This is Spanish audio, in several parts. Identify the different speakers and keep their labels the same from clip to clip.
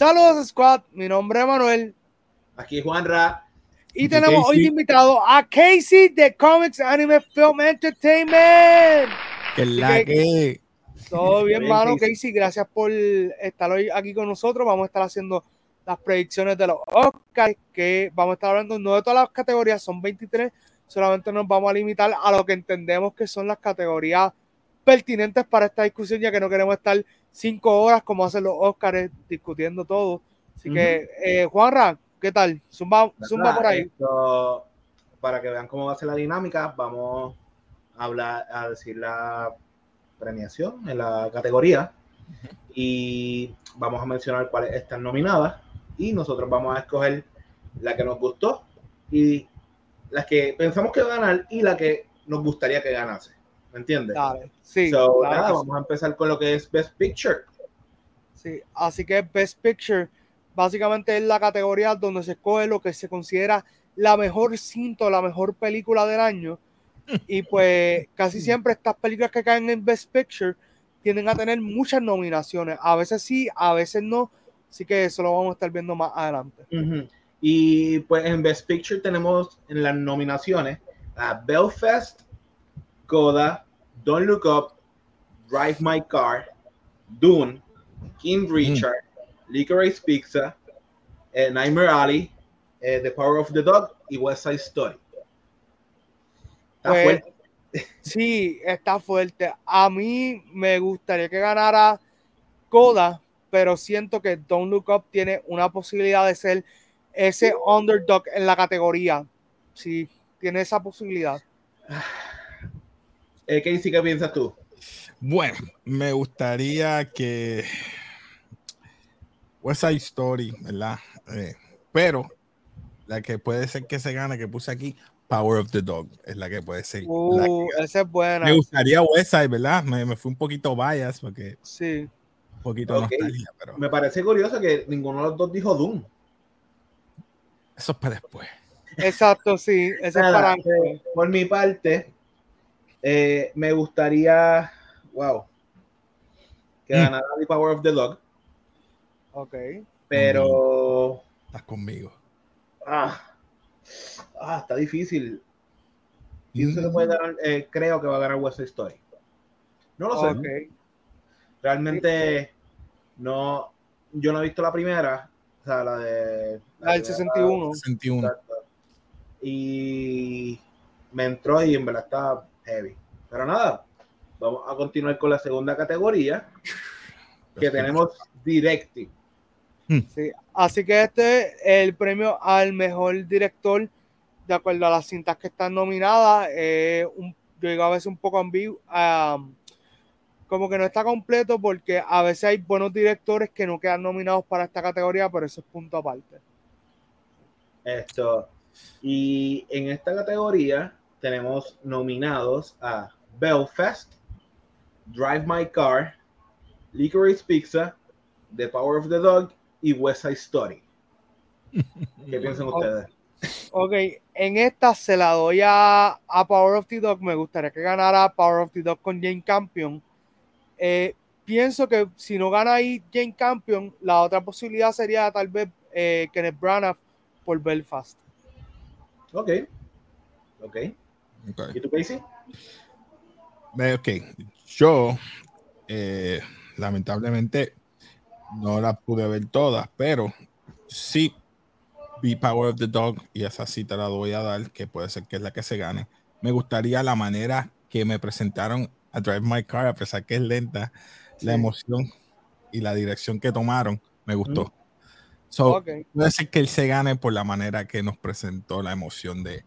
Speaker 1: Saludos, Squad. Mi nombre es Manuel.
Speaker 2: Aquí Juanra.
Speaker 1: Y tenemos hoy invitado a Casey de Comics Anime Film Entertainment.
Speaker 3: Que la que.
Speaker 1: Todo bien, mano. Casey, gracias por estar hoy aquí con nosotros. Vamos a estar haciendo las predicciones de los Oscars, que vamos a estar hablando no de todas las categorías, son 23. Solamente nos vamos a limitar a lo que entendemos que son las categorías pertinentes para esta discusión, ya que no queremos estar cinco horas como hacen los Oscars discutiendo todo. Así que, eh, Juanra, ¿qué tal? Zumba, zumba por ahí.
Speaker 2: para que vean cómo va a ser la dinámica, vamos a hablar, a decir la premiación en la categoría y vamos a mencionar cuáles están nominadas y nosotros vamos a escoger la que nos gustó y las que pensamos que va a ganar y la que nos gustaría que ganase. ¿Me entiendes?
Speaker 1: sí.
Speaker 2: vamos a empezar con lo que es Best Picture.
Speaker 1: Sí, así que Best Picture básicamente es la categoría donde se escoge lo que se considera la mejor cinta, la mejor película del año. Y pues casi siempre estas películas que caen en Best Picture tienden a tener muchas nominaciones. A veces sí, a veces no. Así que eso lo vamos a estar viendo más adelante.
Speaker 2: Y pues en Best Picture tenemos en las nominaciones a Belfast, Coda, Don't Look Up, Drive My Car, Dune, King mm. Richard, mm. Licorice Pizza, eh, Nightmare Alley, eh, The Power of the Dog y West Side Story.
Speaker 1: Está pues, fuerte. Sí, está fuerte. A mí me gustaría que ganara Coda, pero siento que Don't Look Up tiene una posibilidad de ser ese underdog en la categoría. Sí, tiene esa posibilidad.
Speaker 2: Eh, Casey, ¿qué piensas tú?
Speaker 3: Bueno, me gustaría que West Side Story, ¿verdad? Eh, pero la que puede ser que se gane, que puse aquí, Power of the Dog, es la que puede ser.
Speaker 1: Uh, esa es buena.
Speaker 3: Me gustaría West Side, ¿verdad? Me, me fui un poquito bias porque.
Speaker 1: Sí.
Speaker 3: Un poquito nostalgia, pero.
Speaker 2: Me parece curioso que ninguno de los dos dijo Doom.
Speaker 3: Eso es para después.
Speaker 1: Exacto, sí. Eso es para
Speaker 2: eh, Por mi parte, eh, me gustaría, wow, que mm. ganara The Power of the Dog.
Speaker 1: Ok.
Speaker 2: Pero.
Speaker 3: Estás conmigo.
Speaker 2: Ah, ah está difícil. Y se le puede dar, eh, creo que va a ganar West Story. No lo sé. Realmente no. Yo no he visto la primera. O sea, la de.
Speaker 1: La, del 61.
Speaker 3: 61.
Speaker 2: Y me entró y en verdad está heavy. Pero nada, vamos a continuar con la segunda categoría que tenemos directing.
Speaker 1: Hmm. Sí, así que este es el premio al mejor director de acuerdo a las cintas que están nominadas. un, yo digo a veces un poco ambiguo, como que no está completo porque a veces hay buenos directores que no quedan nominados para esta categoría, pero eso es punto aparte.
Speaker 2: Esto. Y en esta categoría tenemos nominados a Belfast, Drive My Car, Licorice Pizza, The Power of the Dog y West Side Story. ¿Qué piensan ustedes?
Speaker 1: Ok, en esta se la doy a, Power of the Dog. Me gustaría que ganara Power of the Dog con Jane Campion. Eh, pienso que si no gana ahí Jane Campion, la otra posibilidad sería tal vez eh, Kenneth Branagh por Belfast.
Speaker 2: Ok. Ok. ¿Y tú, Casey?
Speaker 3: Ok. Yo, eh, lamentablemente, no las pude ver todas, pero sí vi Power of the Dog y esa sí te la voy a dar, que puede ser que es la que se gane. Me gustaría la manera que me presentaron a Drive My Car, a pesar que es lenta, la emoción y la dirección que tomaron, me gustó. So, Puede ser que él se gane por la manera que nos presentó la emoción de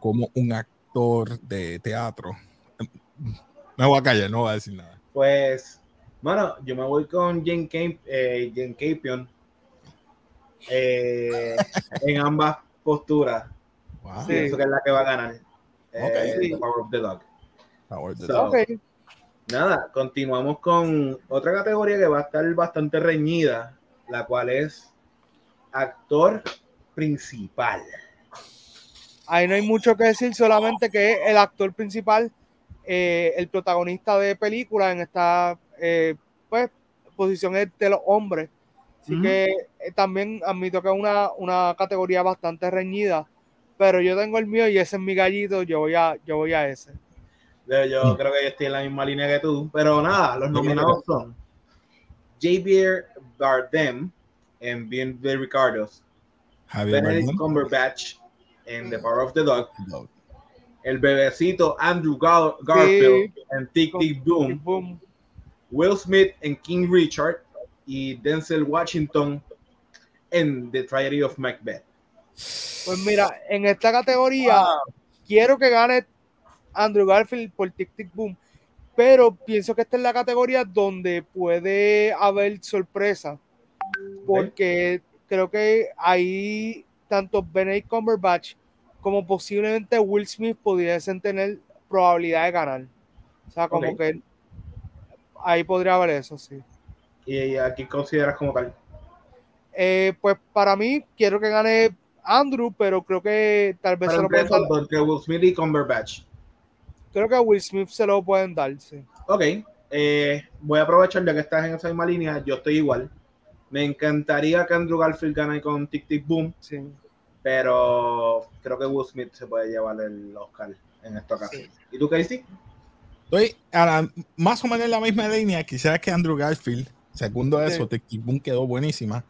Speaker 3: como un actor de teatro. Me voy a callar, no voy a decir nada.
Speaker 2: Pues, bueno, yo me voy con Jane, Camp, eh, Capion eh, en ambas posturas. Wow. Pienso que es la que va a ganar. Eh, Power of the Dog. Power of the Dog. Nada, continuamos con otra categoría que va a estar bastante reñida, la cual es actor principal.
Speaker 1: Ahí no hay mucho que decir, solamente que el actor principal, eh, el protagonista de película en esta eh, pues, posición es de los hombres. Así que eh, también admito que es una, una categoría bastante reñida, pero yo tengo el mío y ese es mi gallito, yo voy a, yo voy a ese.
Speaker 2: Yo mm. creo que yo estoy en la misma línea que tú, pero nada, los nominados son Javier Bardem en Bien de Ricardos, Benedict Cumberbatch en The Power of the Dog, el bebecito Andrew Garfield en Tic Tic Boom, Will Smith en King Richard y Denzel Washington en The Tragedy of Macbeth.
Speaker 1: Pues mira, en esta categoría quiero que gane Andrew Garfield por Tic Tic Boom, pero pienso que esta es la categoría donde puede haber sorpresa, porque creo que ahí tanto Benedict Cumberbatch como posiblemente Will Smith pudiesen tener probabilidad de ganar. O sea, como que ahí podría haber eso, sí.
Speaker 2: ¿Y aquí consideras como tal?
Speaker 1: Eh, pues para mí, quiero que gane Andrew, pero creo que tal vez
Speaker 2: se lo pueden dar. Entre Will Smith y Cumberbatch.
Speaker 1: Creo que a Will Smith se lo pueden dar, sí.
Speaker 2: Ok, eh, voy a aprovechar ya que estás en esa misma línea, yo estoy igual. Me encantaría que Andrew Garfield gane con Tic Tic Boom, sí. pero creo que Will Smith se puede llevar el Oscar en esta ocasión. ¿Y tú, Casey?
Speaker 3: Estoy más o menos en la misma línea. Quisiera que Andrew Garfield Segundo eso, sí. Boom quedó buenísima.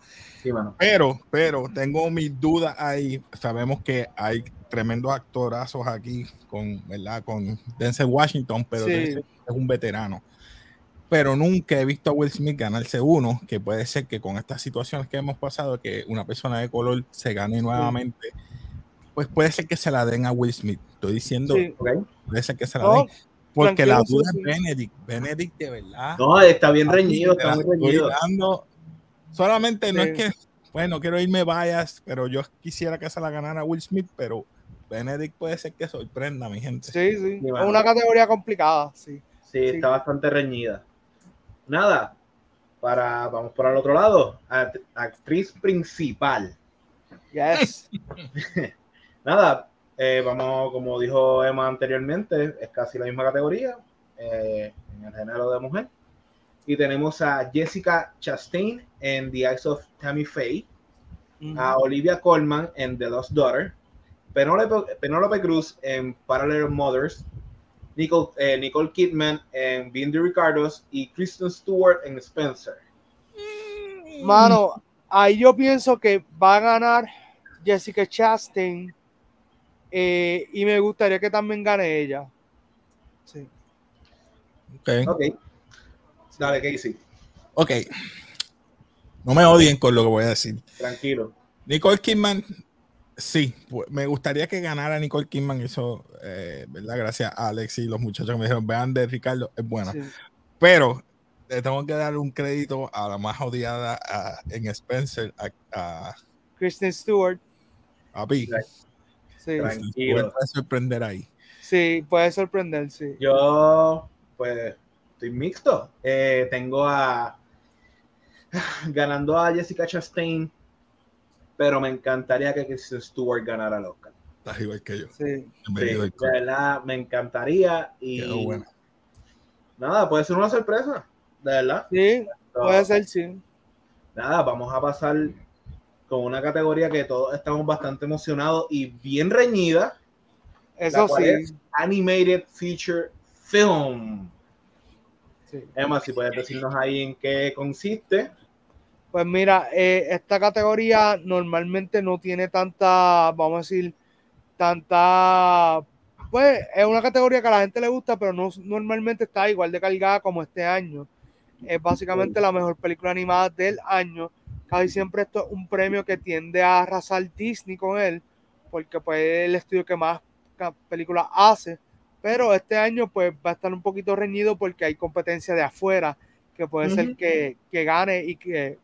Speaker 3: Pero, pero tengo mis dudas ahí. Sabemos que hay tremendos actorazos aquí con, ¿verdad? Con Denzel Washington, pero es un veterano. Pero nunca he visto a Will Smith ganarse uno, que puede ser que con estas situaciones que hemos pasado, que una persona de color se gane nuevamente, pues puede ser que se la den a Will Smith. Estoy diciendo, puede ser que se la den. Porque la duda es Benedict. Benedict, de verdad.
Speaker 2: No, está bien reñido, está muy reñido.
Speaker 3: solamente no es que, bueno, quiero irme vayas, pero yo quisiera que se la ganara Will Smith, pero Benedict puede ser que sorprenda, mi gente.
Speaker 1: Sí, sí. Es una categoría complicada, sí.
Speaker 2: sí. está bastante reñida. Nada, para, vamos por el otro lado. Actriz principal.
Speaker 1: Yes.
Speaker 2: Nada, eh, vamos, como dijo Emma anteriormente, es casi la misma categoría eh, en el género de mujer. Y tenemos a Jessica Chastain en The Eyes of Tammy Faye, a Olivia Colman en The Lost Daughter, Penelope, Cruz en Parallel Mothers, Nicole, eh, Nicole Kidman en Being the Ricardos y Kristen Stewart en Spencer.
Speaker 1: Mano, ahí yo pienso que va a ganar Jessica Chastain eh, y me gustaría que también gane ella. Sí.
Speaker 2: Ok. okay. Dale, Casey.
Speaker 3: Ok. No me odien con lo que voy a decir.
Speaker 2: Tranquilo.
Speaker 3: Nicole Kidman, sí, me gustaría que ganara Nicole Kidman. Eso, eh, ¿verdad? Gracias a Alex y los muchachos que me dijeron, vean de Ricardo, es buena. Pero le tengo que dar un crédito a la más odiada en Spencer, a,
Speaker 1: Kristen Stewart.
Speaker 3: A P.
Speaker 1: Sí.
Speaker 3: Puede sorprender ahí.
Speaker 1: Sí, puede sorprender, sí.
Speaker 2: Yo, pues, estoy mixto. Eh, tengo a. Ganando a Jessica Chastain, pero me encantaría que Kristen Stewart ganara el Oscar.
Speaker 3: Estás igual que yo.
Speaker 1: Sí.
Speaker 2: de verdad, me encantaría. Y. Nada, puede ser una sorpresa. De verdad.
Speaker 1: Sí, puede ser, sí.
Speaker 2: Nada, vamos a pasar con una categoría que todos estamos bastante emocionados y bien reñida.
Speaker 1: Eso sí.
Speaker 2: animated Feature Film. Emma, si puedes decirnos ahí en qué consiste.
Speaker 1: Pues mira, eh, esta categoría normalmente no tiene tanta, vamos a decir, tanta, pues es una categoría que a la gente le gusta, pero no normalmente está igual de cargada como este año. Es básicamente la mejor película animada del año. Casi siempre esto es un premio que tiende a arrasar Disney con él, porque pues es el estudio que más películas hace, pero este año pues va a estar un poquito reñido porque hay competencia de afuera, que puede ser que, que, gane y que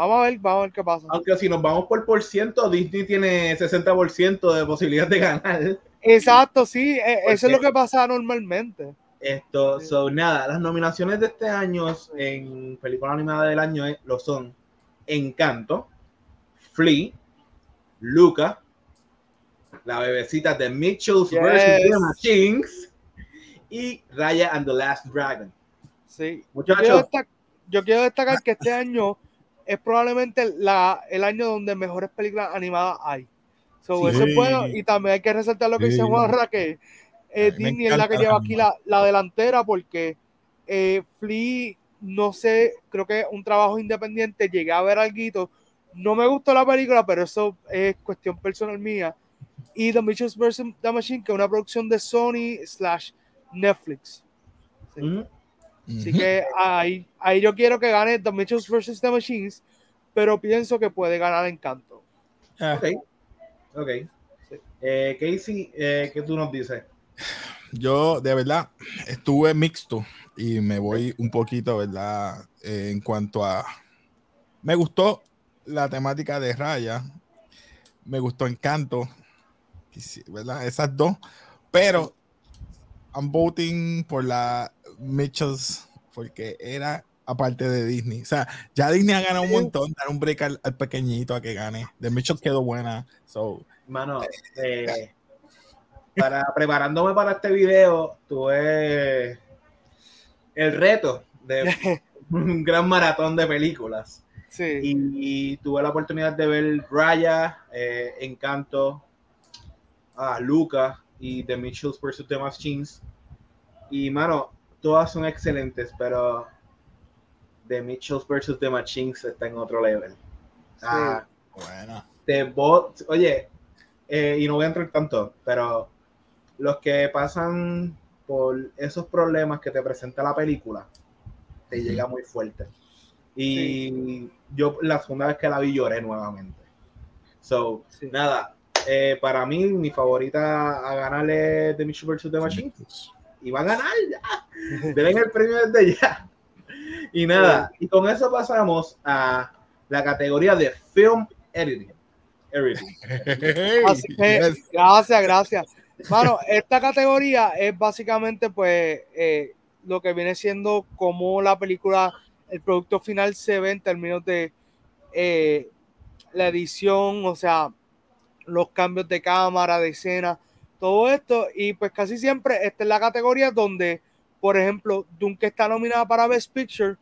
Speaker 1: vamos a ver, vamos a ver qué pasa.
Speaker 2: Aunque si nos vamos por por ciento, Disney tiene 60% de posibilidad de ganar.
Speaker 1: Exacto, sí, e, eso es lo que pasa normalmente.
Speaker 2: Esto, son nada, las nominaciones de este año en película animada del año eh, lo son Encanto, Flea, Luca, la bebecita de Mitchell's vs. The Machines y Raya and the Last Dragon.
Speaker 1: Sí. Muchachos. Yo quiero, destacar, que este año es probablemente la, el año donde mejores películas animadas hay. So,
Speaker 3: Sí.
Speaker 1: Eso es bueno. Y también hay que resaltar lo que
Speaker 3: Sí.
Speaker 1: dice Juan que eh, Disney es la que lleva aquí la, la delantera porque eh, Flea, no sé, creo que un trabajo independiente. Llegué a ver algo. No me gustó la película, pero eso es cuestión personal mía. Y The Mitchells vs. The Machine, que es una producción de Sony slash Netflix. Sí.
Speaker 2: Ujú.
Speaker 1: Así que ahí, ahí yo quiero que gane The Mitchells vs. The Machines, pero pienso que puede ganar Encanto.
Speaker 3: Ah,
Speaker 2: Ok. Ok. Eh, Casey, eh, ¿qué tú nos dices?
Speaker 3: Yo, de verdad, estuve mixto y me voy un poquito, ¿verdad? Eh, en cuanto a. Me gustó la temática de Raya, me gustó Encanto, ¿verdad? Esas dos, pero I'm voting por la Mitchells porque era aparte de Disney. O sea, ya Disney ha ganado un montón, dar un break al, al pequeñito a que gane. The Mitchells quedó buena, so.
Speaker 2: Mano, eh, para, preparándome para este video, tuve el reto de un gran maratón de películas.
Speaker 1: Sí.
Speaker 2: Y, tuve la oportunidad de ver Raya, eh, Encanto, a Luca y The Mitchells vs. The Machines. Y, mano, todas son excelentes, pero The Mitchells vs. The Machines está en otro level. Ah,
Speaker 3: Buena.
Speaker 2: te vo- oye, eh, y no voy a entrar tanto, pero los que pasan por esos problemas que te presenta la película, te llega muy fuerte. Y yo la segunda vez que la vi lloré nuevamente. So,
Speaker 1: Sí.
Speaker 2: nada, eh, para mí mi favorita a ganarle The Mission vs. The Machine y va a ganar ya. Denle el premio desde ya. Y nada, y con eso pasamos a la categoría de Film Editing. Editing.
Speaker 1: Así que,
Speaker 3: Yes.
Speaker 1: gracias, gracias. Mano, esta categoría es básicamente, pues, eh, lo que viene siendo como la película, el producto final se ve en términos de eh, la edición, o sea, los cambios de cámara, de escena, todo esto. Y pues casi siempre esta es la categoría donde, por ejemplo, Dune que está nominada para Best Picture,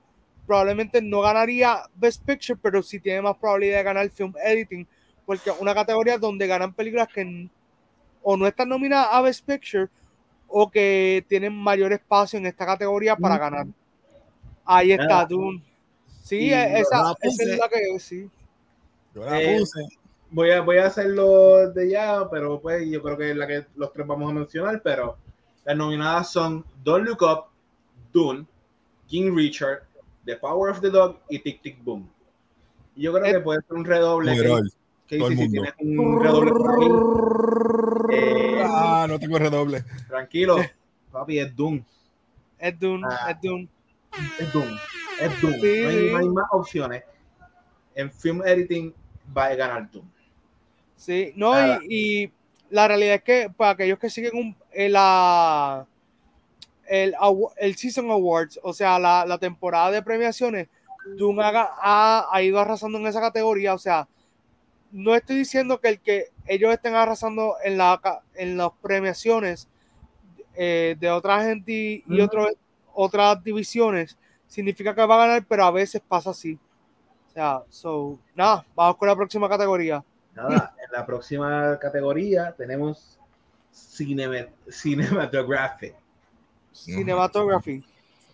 Speaker 1: probablemente no ganaría Best Picture, pero sí tiene más probabilidad de ganar Film Editing, porque es una categoría donde ganan películas que o no están nominadas a Best Picture o que tienen mayor espacio en esta categoría para
Speaker 2: Mm.
Speaker 1: ganar. Ahí está
Speaker 2: Nada.
Speaker 1: Dune. Sí,
Speaker 2: Y
Speaker 1: e- esa,
Speaker 3: la
Speaker 1: esa es la que sí.
Speaker 3: Yo la
Speaker 2: Eh,
Speaker 3: puse.
Speaker 2: Voy a, voy a hacerlo de ya, pero pues yo creo que es la que los tres vamos a mencionar, pero las nominadas son Don't Look Up, Dune, King Richard, The Power of the Dog y Tic Tic Boom. Y yo creo
Speaker 1: Eh,
Speaker 2: que puede ser un redoble.
Speaker 3: Todo el
Speaker 2: si tienes un redoble ahí, eh,
Speaker 3: Ah, no tengo redoble.
Speaker 2: tranquilo, papi, es Dune.
Speaker 1: Es Dune,
Speaker 2: Ah.
Speaker 1: es Dune.
Speaker 2: Es Doom. Es Doom.
Speaker 1: Sí,
Speaker 2: no, hay,
Speaker 1: sí.
Speaker 2: no hay más opciones. En film editing va a ganar Doom.
Speaker 1: Sí, no, y, y la realidad es que para aquellos que siguen un, eh, la, el, el Season Awards, o sea, la, la temporada de premiaciones, haga- ha, ha ido arrasando en esa categoría. O sea, no estoy diciendo que el que ellos estén arrasando en, la, en las premiaciones eh, de otra gente y, otro- otras divisiones significa que va a ganar, pero a veces pasa así. O sea, so, nada, vamos con la próxima categoría.
Speaker 2: Nada, en la próxima categoría tenemos cinema- cinematography.
Speaker 1: Cinematography.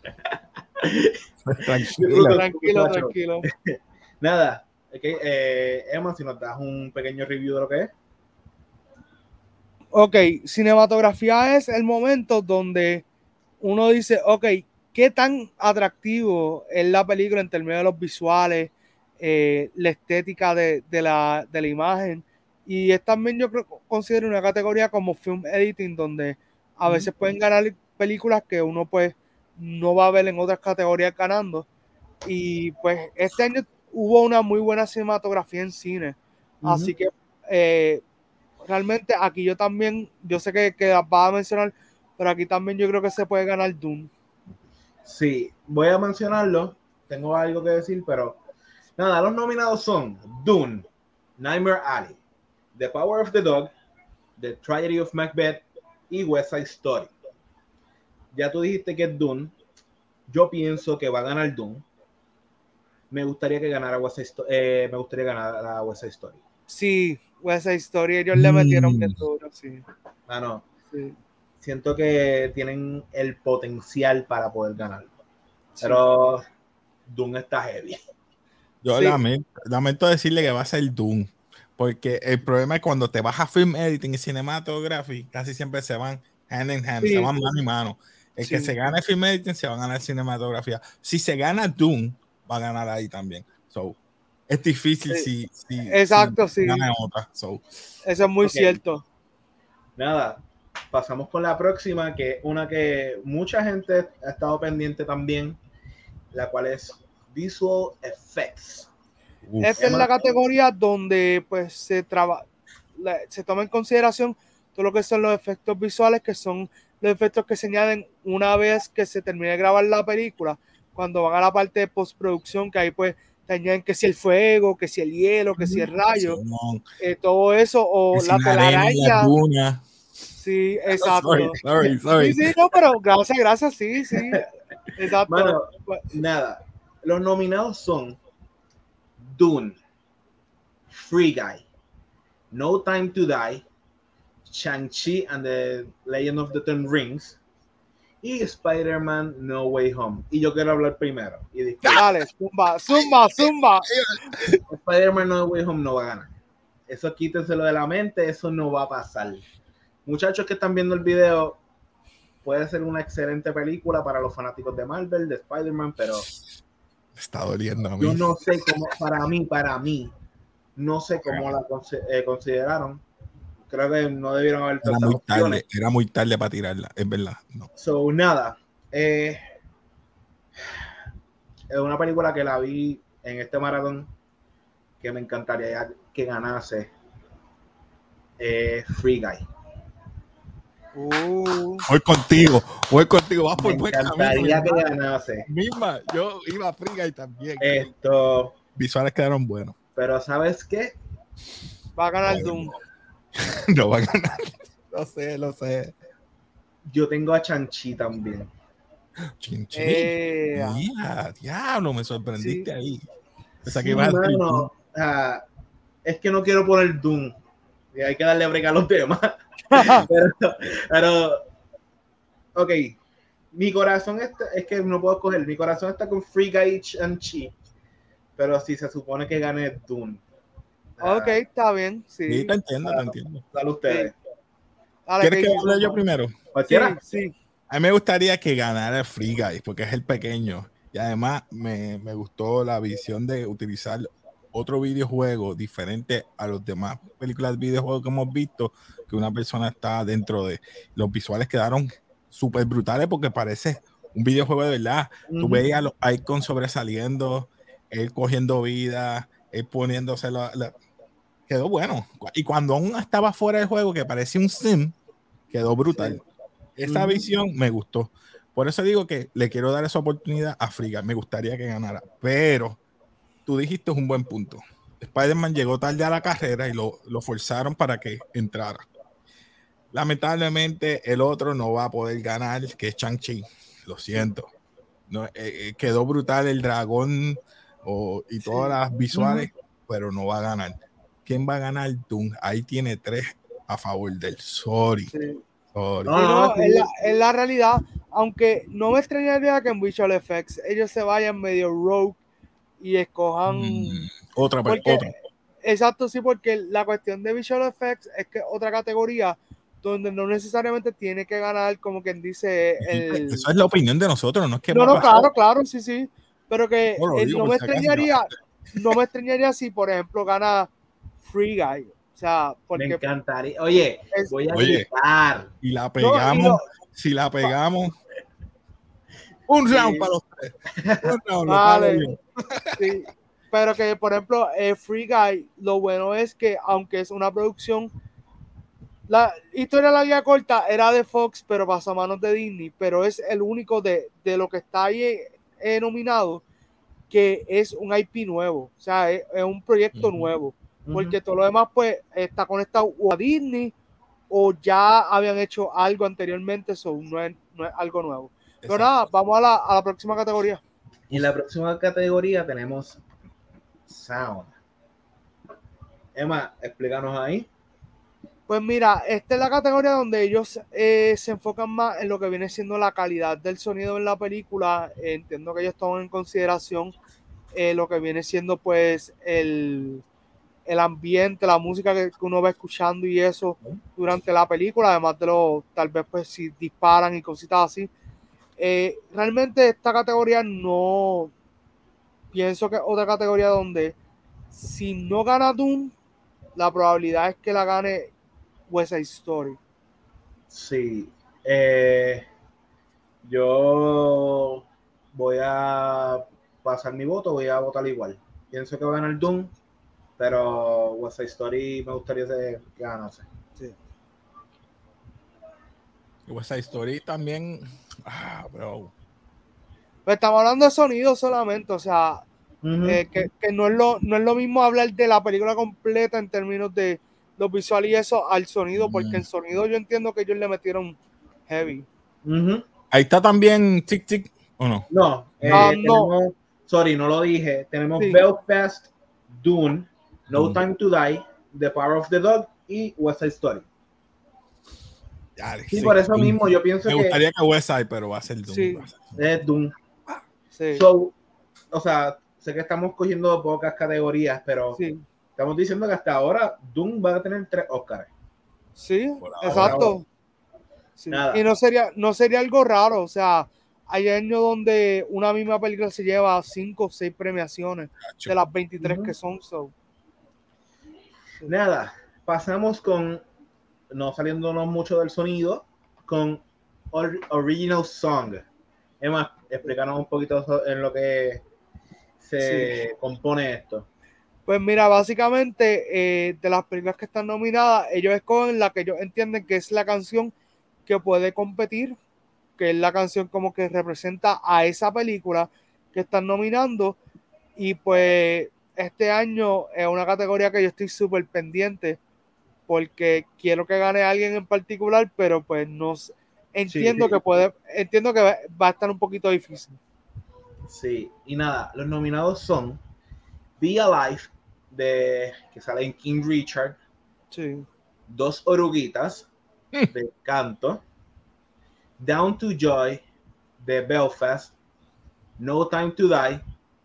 Speaker 1: Tranquilo,
Speaker 2: muchacho.
Speaker 1: tranquilo.
Speaker 2: Nada, ok, eh, Emma, si nos das un pequeño review de lo que es.
Speaker 1: Ok, cinematografía es el momento donde uno dice, ok, ¿qué tan atractivo es la película en términos de los visuales, eh, la estética de, de la, de la imagen? Y es también yo creo, considero una categoría como film editing, donde a veces pueden ganar películas que uno pues no va a ver en otras categorías ganando. Y pues este año hubo una muy buena cinematografía en cine. Así que eh, realmente aquí yo también, yo sé que, que vas a mencionar, pero aquí también yo creo que se puede ganar Doom.
Speaker 2: Sí, voy a mencionarlo. Tengo algo que decir, pero nada, los nominados son Dune, Nightmare Alley, The Power of the Dog, The Tragedy of Macbeth y West Side Story. Ya tú dijiste que es Dune. Yo pienso que va a ganar Dune. me gustaría que ganara West Side Sto- eh, me gustaría ganar la West Side Story.
Speaker 1: Sí, West Side Story, ellos le metieron
Speaker 3: Mm.
Speaker 1: bien duro, sí.
Speaker 2: Mano,
Speaker 1: sí,
Speaker 2: siento que tienen el potencial para poder ganarlo.
Speaker 1: sí.
Speaker 2: Pero Doom está heavy.
Speaker 3: Yo
Speaker 1: Sí.
Speaker 3: lamento, lamento decirle que va a ser Doom. Porque el problema es cuando te vas a film editing y cinematography, casi siempre se van hand in hand,
Speaker 1: Sí,
Speaker 3: se van mano y mano. El que se gana el film editing se va a ganar cinematografía. Si se gana Doom, va a ganar ahí también. So, es difícil si, si
Speaker 1: Exacto,
Speaker 3: si
Speaker 1: sí.
Speaker 3: gana otra. So,
Speaker 1: Eso es muy cierto.
Speaker 2: Nada, pasamos con la próxima, que es una que mucha gente ha estado pendiente también, la cual es Visual Effects.
Speaker 3: uf,
Speaker 1: Esta es la categoría donde pues se traba, la- se toma en consideración todo lo que son los efectos visuales, que son los efectos que se añaden una vez que se termine de grabar la película, cuando van a la parte de postproducción, que ahí pues te añaden que si el fuego, que si el hielo, que si el rayo, eh, todo eso, o la telaraña. Sí, exacto.
Speaker 3: Sorry, sorry, sorry.
Speaker 1: Sí, sí, no, pero gracias, gracias, sí, sí. Exacto.
Speaker 2: Mano, nada, los nominados son Dune, Free Guy, No Time to Die, Shang-Chi and the Legend of the Ten Rings y Spider-Man No Way Home. Y yo quiero hablar primero. Y
Speaker 1: Dale, zumba, zumba, zumba.
Speaker 2: Spider-Man No Way Home no va a ganar. Eso quítenselo de la mente, eso no va a pasar. Muchachos que están viendo el video, puede ser una excelente película para los fanáticos de Marvel, de Spider-Man, pero
Speaker 3: Me está doliendo a mí.
Speaker 2: yo no sé cómo, para mí, para mí, no sé cómo la eh, consideraron. Creo que no debieron haber
Speaker 3: Era muy
Speaker 2: opciones.
Speaker 3: tarde, era muy tarde para tirarla, es verdad. No.
Speaker 2: So, nada. eh, es una película que la vi en este maratón que me encantaría que ganase eh, Free Guy.
Speaker 1: Uh,
Speaker 3: Voy contigo, voy contigo, vas por buen camino.
Speaker 2: que
Speaker 3: misma,
Speaker 2: ganase
Speaker 3: misma, yo iba a Friga y también.
Speaker 2: esto.
Speaker 3: Visuales quedaron buenos.
Speaker 2: Pero ¿sabes qué?
Speaker 1: va a ganar Doom.
Speaker 3: No van a ganar. Lo sé, lo sé.
Speaker 2: Yo tengo a Chanchi también.
Speaker 3: Chin.
Speaker 1: Eh,
Speaker 3: Mira, diablo, me sorprendiste
Speaker 1: Sí.
Speaker 3: ahí. Pensaba que
Speaker 2: Sí,
Speaker 3: ibas a decir
Speaker 2: mano, ah, es que no quiero poner Doom. Y hay que darle break a los temas. pero, pero, ok. Mi corazón está, es que no puedo escoger. Mi corazón está con Free Guy and Chi. Pero si se supone que gane Doom. Ah,
Speaker 1: ok, está bien.
Speaker 3: Sí,
Speaker 1: Sí.
Speaker 3: te entiendo, te entiendo.
Speaker 2: Dale ustedes.
Speaker 1: Dale,
Speaker 3: ¿Quieres que hable yo primero?
Speaker 2: Cualquiera.
Speaker 1: Sí, sí.
Speaker 3: A mí me gustaría que ganara Free Guy, porque es el pequeño. Y además me, me gustó la visión de utilizar otro videojuego diferente a los demás películas de videojuegos que hemos visto, que una persona está dentro de. Los visuales quedaron súper brutales porque parece un videojuego de verdad. Tú
Speaker 2: Ujú.
Speaker 3: veías los icons sobresaliendo, él cogiendo vida, él poniéndose la, la- Quedó bueno. Y cuando aún estaba fuera del juego, que parecía un sim, quedó brutal. Esa
Speaker 2: Ujú.
Speaker 3: visión me gustó. Por eso digo que le quiero dar esa oportunidad a Friga. Me gustaría que ganara. Pero tú dijiste un buen punto. Spider-Man llegó tarde a la carrera y lo, lo forzaron para que entrara. Lamentablemente, el otro no va a poder ganar, que es Chang-Chi. Lo siento. No, eh, eh, quedó brutal el dragón o- y todas las visuales, pero no va a ganar. ¿Quién va a ganar? Doom. Ahí tiene tres a favor del Sorry.
Speaker 1: sí.
Speaker 3: sorry.
Speaker 2: No,
Speaker 1: es, la, es la realidad, aunque no me extrañaría que en Visual Effects ellos se vayan medio rogue y escojan.
Speaker 3: Mm, otra,
Speaker 1: porque-
Speaker 3: otra.
Speaker 1: Exacto, sí, porque la cuestión de Visual Effects es que otra categoría donde no necesariamente tiene que ganar, como quien dice, el.
Speaker 3: Eso es la opinión de nosotros, no es que
Speaker 1: No, no, claro, claro, sí, sí. Pero que
Speaker 3: No
Speaker 1: eh,
Speaker 3: digo
Speaker 1: no me extrañaría, no me extrañaría si, por ejemplo, gana Free Guy. O sea,
Speaker 2: Me
Speaker 1: porque
Speaker 2: encantaría. Oye,
Speaker 1: es-
Speaker 2: voy a
Speaker 3: Oye.
Speaker 2: gritar.
Speaker 3: Y la
Speaker 1: No, y
Speaker 3: pegamos,
Speaker 1: lo-
Speaker 3: si la pegamos, un
Speaker 1: Sí.
Speaker 3: round para los tres. Un round, lo
Speaker 1: Vale. Sí, pero que por ejemplo, eh, Free Guy, lo bueno es que aunque es una producción, la historia de la guía corta era de Fox, pero pasó a manos de Disney, pero es el único de, de lo que está ahí eh, nominado que es un IP nuevo, o sea, es, es un proyecto
Speaker 3: Ujú.
Speaker 1: nuevo, porque todo lo demás pues está conectado o a Disney o ya habían hecho algo anteriormente, eso no es, no es algo nuevo. Pero
Speaker 3: Exacto.
Speaker 1: nada, vamos a la, a la próxima categoría.
Speaker 2: En la próxima categoría tenemos Sound. Emma, explícanos ahí.
Speaker 1: Pues mira, esta es la categoría donde ellos eh, se enfocan más en lo que viene siendo la calidad del sonido en la película. entiendo que ellos toman en consideración eh, lo que viene siendo pues el, el ambiente, la música que, uno va escuchando y eso durante la película, además de lo, tal vez pues si disparan y cositas así. Eh, realmente esta categoría no pienso que es otra categoría donde si no gana Doom, la probabilidad es que la gane West Story.
Speaker 2: Sí. Eh, yo voy a pasar mi voto, voy a votar igual. Pienso que va a ganar Doom, pero West me gustaría que ganase. Sí.
Speaker 3: West Side Story también. Ah, bro.
Speaker 1: Pues estamos hablando de sonido solamente, o sea, eh, que, no, es lo, no es lo mismo hablar de la película completa en términos de los visuales y eso al sonido, porque el sonido yo entiendo que ellos le metieron heavy.
Speaker 3: Ahí está también Tic Tic, ¿o no?
Speaker 2: No, eh, ah, no. sorry, no lo dije. Tenemos Belfast, Dune, No Time to Die, The Power of the Dog y West Side Story. Sí, por eso mismo yo pienso
Speaker 3: que. Me gustaría que West Side, pero va a ser. Sí.
Speaker 2: Es. Sí. So, o sea, sé que estamos cogiendo pocas categorías, pero sí. Estamos diciendo que hasta ahora Doom va a tener tres Oscars.
Speaker 1: Sí, exacto. Y no sería, no sería algo raro, o sea, hay años donde una misma película se lleva cinco o seis premiaciones de las 23 que son. So.
Speaker 2: Nada, pasamos con, no saliéndonos mucho del sonido, con Original Song. Emma, explícanos un poquito en lo que se compone esto.
Speaker 1: Pues mira, básicamente eh, de las películas que están nominadas, ellos escogen la que ellos entienden que es la canción que puede competir, que es la canción como que representa a esa película que están nominando. Y pues este año es una categoría que yo estoy súper pendiente porque quiero que gane alguien en particular, pero pues no entiendo que puede, entiendo que va, a estar un poquito difícil.
Speaker 2: Sí, y nada, los nominados son Be Alive, de que sale en King Richard. Dos oruguitas hmm. de canto. Down to Joy de Belfast. No Time to Die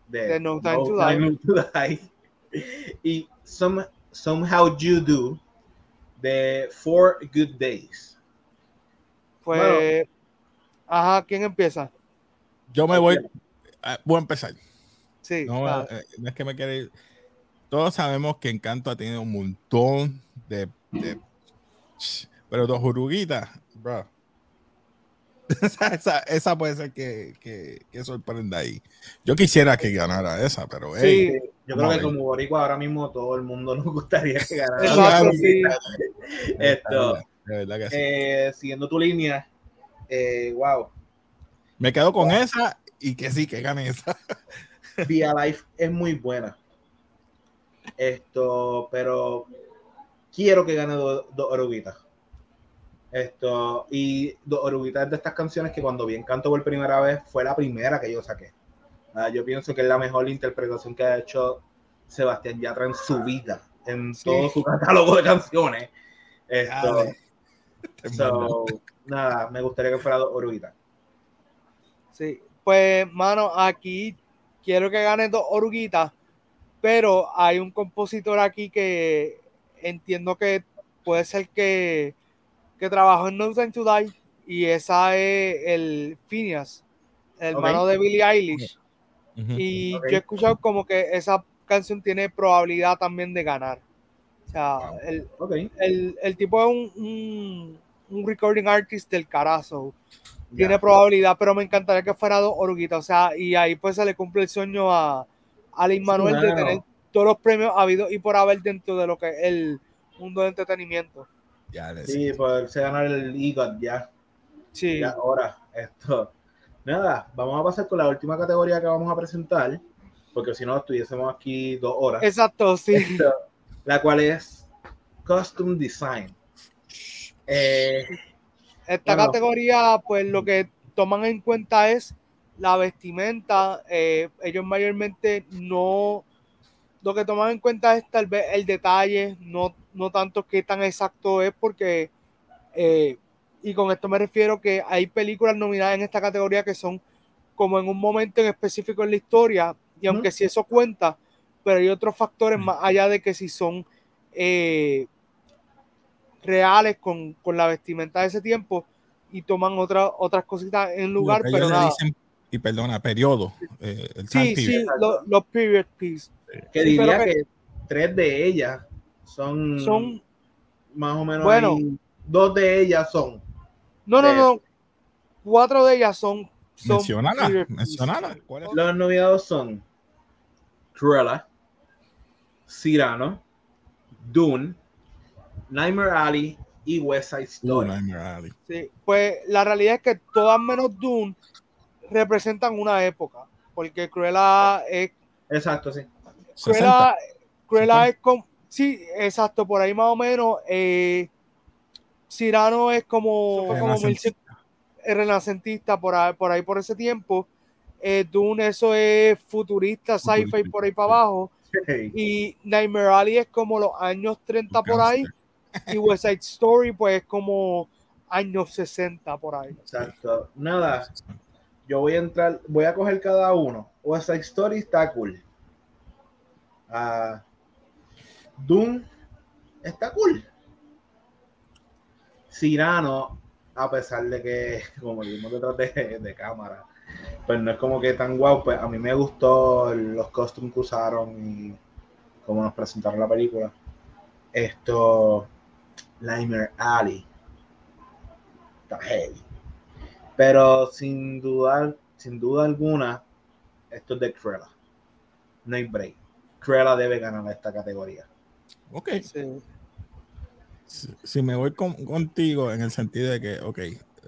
Speaker 2: de,
Speaker 1: No, Time, to, Die.
Speaker 2: y Some, Somehow You Do de Four Good Days.
Speaker 1: Pues, ajá, ¿quién empieza?
Speaker 3: Yo me voy, eh, voy a empezar. Sí, no, eh, es que me quede todos sabemos que Encanto ha tenido un montón de. pero dos juruguitas, bro. esa, puede ser que, que, sorprenda ahí. Yo quisiera que ganara esa, pero.
Speaker 2: Sí, yo creo que como Boricua ahora mismo todo el mundo nos gustaría que ganara. Esto. Eh, siguiendo tu línea, eh, wow.
Speaker 3: Me quedo con esa y que sí, que gane esa.
Speaker 2: Via Life es muy buena. Esto, pero quiero que gane dos oruguitas. Esto, y dos oruguitas de estas canciones que cuando vi Encanto por primera vez fue la primera que yo saqué. Ah, yo pienso que es la mejor interpretación que ha hecho Sebastián Yatra en su vida, en todo su catálogo de canciones. Esto, nada, me gustaría que fuera dos oruguitas.
Speaker 1: Sí, pues, mano, aquí quiero que gane dos oruguitas pero hay un compositor aquí que entiendo que puede ser que, que trabajó en No Time to Die y esa es el Phineas, el hermano de Billie Eilish. Y yo he escuchado como que esa canción tiene probabilidad también de ganar. O sea, el, el, tipo es un, un, recording artist del carazo. Tiene probabilidad, pero me encantaría que fuera dos oruguitas. O sea, y ahí pues se le cumple el sueño a, Alain Manuel de tener todos los premios habido y por haber dentro de lo que es el mundo de entretenimiento.
Speaker 2: Ya, sí, poderse ganar el EGOT ya. Sí. ahora, esto. Nada, vamos a pasar con la última categoría que vamos a presentar, porque si no estuviésemos aquí dos horas.
Speaker 1: Exacto, sí.
Speaker 2: la cual es Costume Design. Eh,
Speaker 1: Esta categoría, pues lo que toman en cuenta es la vestimenta, eh, ellos mayormente no, lo que toman en cuenta es tal vez el detalle, no, no tanto qué tan exacto es, porque, eh, y con esto me refiero que hay películas nominadas en esta categoría que son como en un momento en específico en la historia, y aunque si eso cuenta, pero hay otros factores más allá de que si son eh, reales con, con, la vestimenta de ese tiempo y toman otra, otras cositas en lugar, pero nada.
Speaker 3: y perdona, periodo.
Speaker 1: Eh, el sí, sí, los period pieces.
Speaker 2: Que diría que, tres de ellas son,
Speaker 1: son
Speaker 2: más o menos.
Speaker 1: Bueno,
Speaker 2: dos de ellas son.
Speaker 1: No, no, no. Cuatro de ellas son. son
Speaker 3: mencionala,
Speaker 2: Los nominados son Cruella, Cyrano, Dune, Nightmare Alley y West Side Story.
Speaker 1: Sí, pues la realidad es que todas menos Dune representan una época, porque Cruella es...
Speaker 2: Exacto, sí.
Speaker 1: Cruella, Cruella es como... Sí, exacto, por ahí más o menos. Eh, Cyrano es como, como renacentista por ahí, por ahí por ese tiempo. Eh, Dune, eso es futurista, sci-fi por ahí para abajo. Y Nightmare Alley es como los años 30 por ahí. Y West Side Story, pues, es como años 60 por ahí.
Speaker 2: Exacto. Nada. Yo voy a entrar, voy a coger cada uno. West Side Story está cool. Uh, Doom está cool. Cyrano, a pesar de que, como vimos detrás de, de cámara, pues no es como que tan guau, pues a mí me gustó los costumes que usaron y cómo nos presentaron la película. Esto, Nightmare Alley, está heavy. Pero sin duda, sin duda alguna, esto es de Cruella. No hay break. Cruella debe ganar esta categoría.
Speaker 3: Ok. Si, me voy contigo en el sentido de que, ok,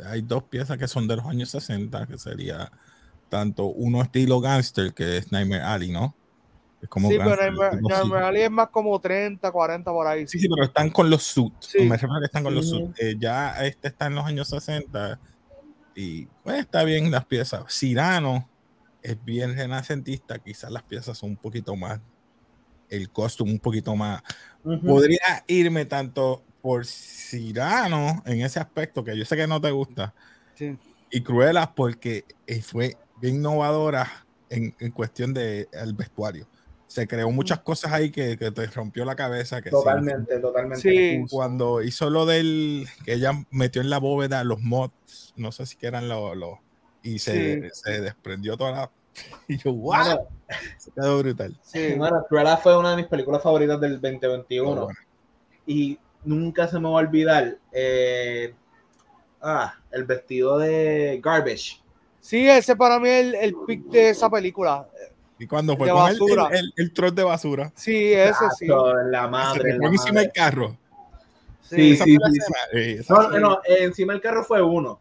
Speaker 3: hay dos piezas que son de los años 60, que sería tanto uno estilo gangster que es Nightmare Alley, ¿no?
Speaker 1: Es como sí, pero Nightmare, Alley es más como 30, 40 por ahí.
Speaker 3: Sí, sí, pero están con los suits. Me refiero que están con los suits. Eh, ya este está en los años 60 y pues está bien las piezas. Cirano es bien renacentista, quizás las piezas son un poquito más, el costume un poquito más. Podría irme tanto por Cirano en ese aspecto que yo sé que no te gusta.
Speaker 1: Sí.
Speaker 3: Y Cruella porque eh, fue bien innovadora en, en cuestión del de, vestuario. Se creó muchas cosas ahí que, que te rompió la cabeza. Que
Speaker 2: totalmente, totalmente.
Speaker 1: Sí.
Speaker 3: Cuando hizo lo del que ella metió en la bóveda los mods, no sé si eran los. y se, se, desprendió toda la. Y yo, ¡wow! se quedó brutal.
Speaker 2: Sí, bueno, Cruella fue una de mis películas favoritas del 2021. Y nunca se me va a olvidar. Eh, ah, el vestido de Garbage
Speaker 1: Sí, ese para mí es el, el pick de esa película.
Speaker 3: ¿Y cuando fue con el, el, el, troll de basura?
Speaker 1: Sí, ese sí.
Speaker 2: La madre.
Speaker 3: Se encima del carro.
Speaker 2: Sí, sí, sí. no, no, encima del carro fue uno.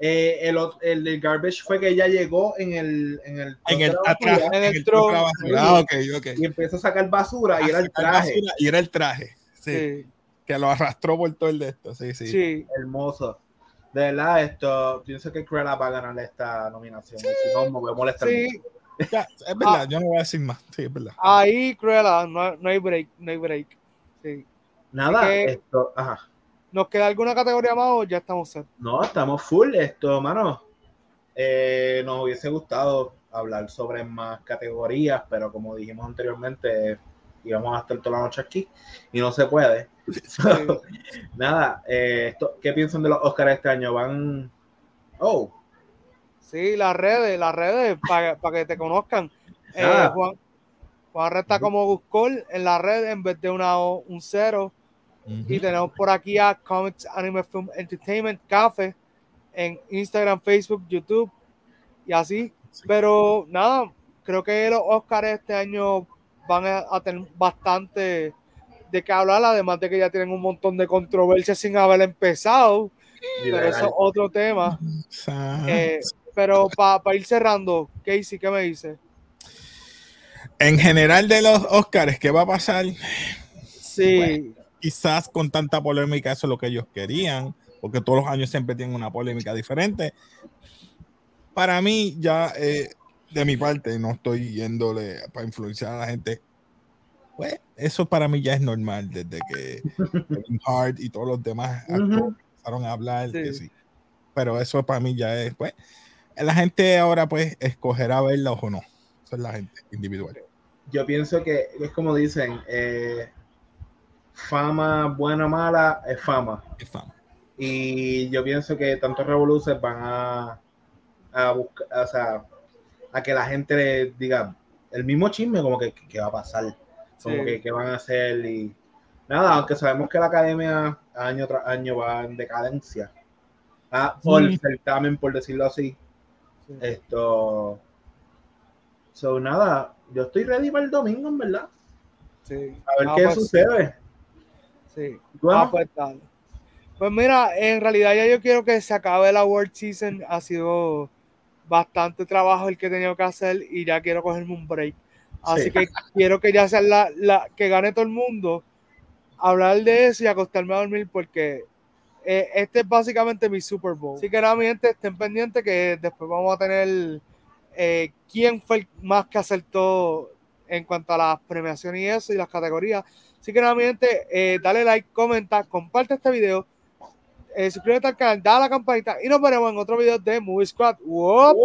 Speaker 2: Eh, el, el del garbage fue que ella llegó en el en el,
Speaker 3: en el atrás, en el, troll.
Speaker 2: Ah, okay, okay. Y empezó a sacar basura y era el traje.
Speaker 3: y era el traje. Sí, sí. Que lo arrastró por todo el de esto. Sí, sí.
Speaker 1: sí.
Speaker 2: Hermoso de verdad, esto, pienso que Cruella va a ganar esta nominación. Si no, me voy a molestar.
Speaker 1: Sí.
Speaker 3: es verdad, ah. yo no voy a decir más. Sí, es verdad.
Speaker 1: Ahí, Cruella, no, no hay break, no hay break. Sí.
Speaker 2: Nada, esto, ajá.
Speaker 1: ¿Nos queda alguna categoría más o ya estamos set?
Speaker 2: No, estamos full esto, mano. Eh, nos hubiese gustado hablar sobre más categorías, pero como dijimos anteriormente, íbamos a estar toda la noche aquí y no se puede. nada, eh, ¿qué piensan de los Oscars este año? ¿Van? Oh.
Speaker 1: Sí, las redes, las redes, para que te conozcan. Eh, Juan, Juan está como Buscol en la red en vez de una un cero. Y tenemos por aquí a Comics Anime Film Entertainment Café en Instagram, Facebook, YouTube y así. Pero nada, creo que los Oscars este año van a, tener bastante de qué hablar, además de que ya tienen un montón de controversias sin haber empezado. pero eso es otro tema. Eh, pero para ir cerrando, Casey, ¿qué me dice?
Speaker 3: En general de los Oscars, ¿qué va a pasar?
Speaker 1: Sí.
Speaker 3: Quizás con tanta polémica eso es lo que ellos querían, porque todos los años siempre tienen una polémica diferente. para mí, ya eh, de mi parte, no estoy yéndole para influenciar a la gente. Pues eso para mí ya es normal desde que Kevin Hart y todos los demás empezaron a hablar. Que sí. Pero eso para mí ya es, pues, la gente ahora pues escogerá verla o no. Eso es la gente individual.
Speaker 2: Yo pienso que es como dicen, eh, fama buena o mala es fama.
Speaker 3: Es fama.
Speaker 2: Y yo pienso que tantos revoluciones van a, a buscar, o sea, a que la gente diga el mismo chisme, como que, que va a pasar, como que, que, van a hacer y nada, aunque sabemos que la academia año tras año va en decadencia, ah, por el certamen, por decirlo así, esto, so nada, yo estoy ready para el domingo, en verdad.
Speaker 1: Sí.
Speaker 2: A ver qué pues, sucede.
Speaker 1: Sí. Ah, pues, pues mira, en realidad ya yo quiero que se acabe la World Season. Ha sido bastante trabajo el que he tenido que hacer y ya quiero cogerme un break. Así que quiero que ya sea la, la, que gane todo el mundo, hablar de eso y acostarme a dormir porque eh, este es básicamente mi Super Bowl. Así que nada, mi gente, estén pendientes que después vamos a tener eh, quién fue el más que acertó en cuanto a las premiaciones y eso y las categorías. Así que nada, eh, dale like, comenta, comparte este video eh, suscríbete al canal, dale a la campanita y nos veremos en otro video de Movie Squad. ¡Wop!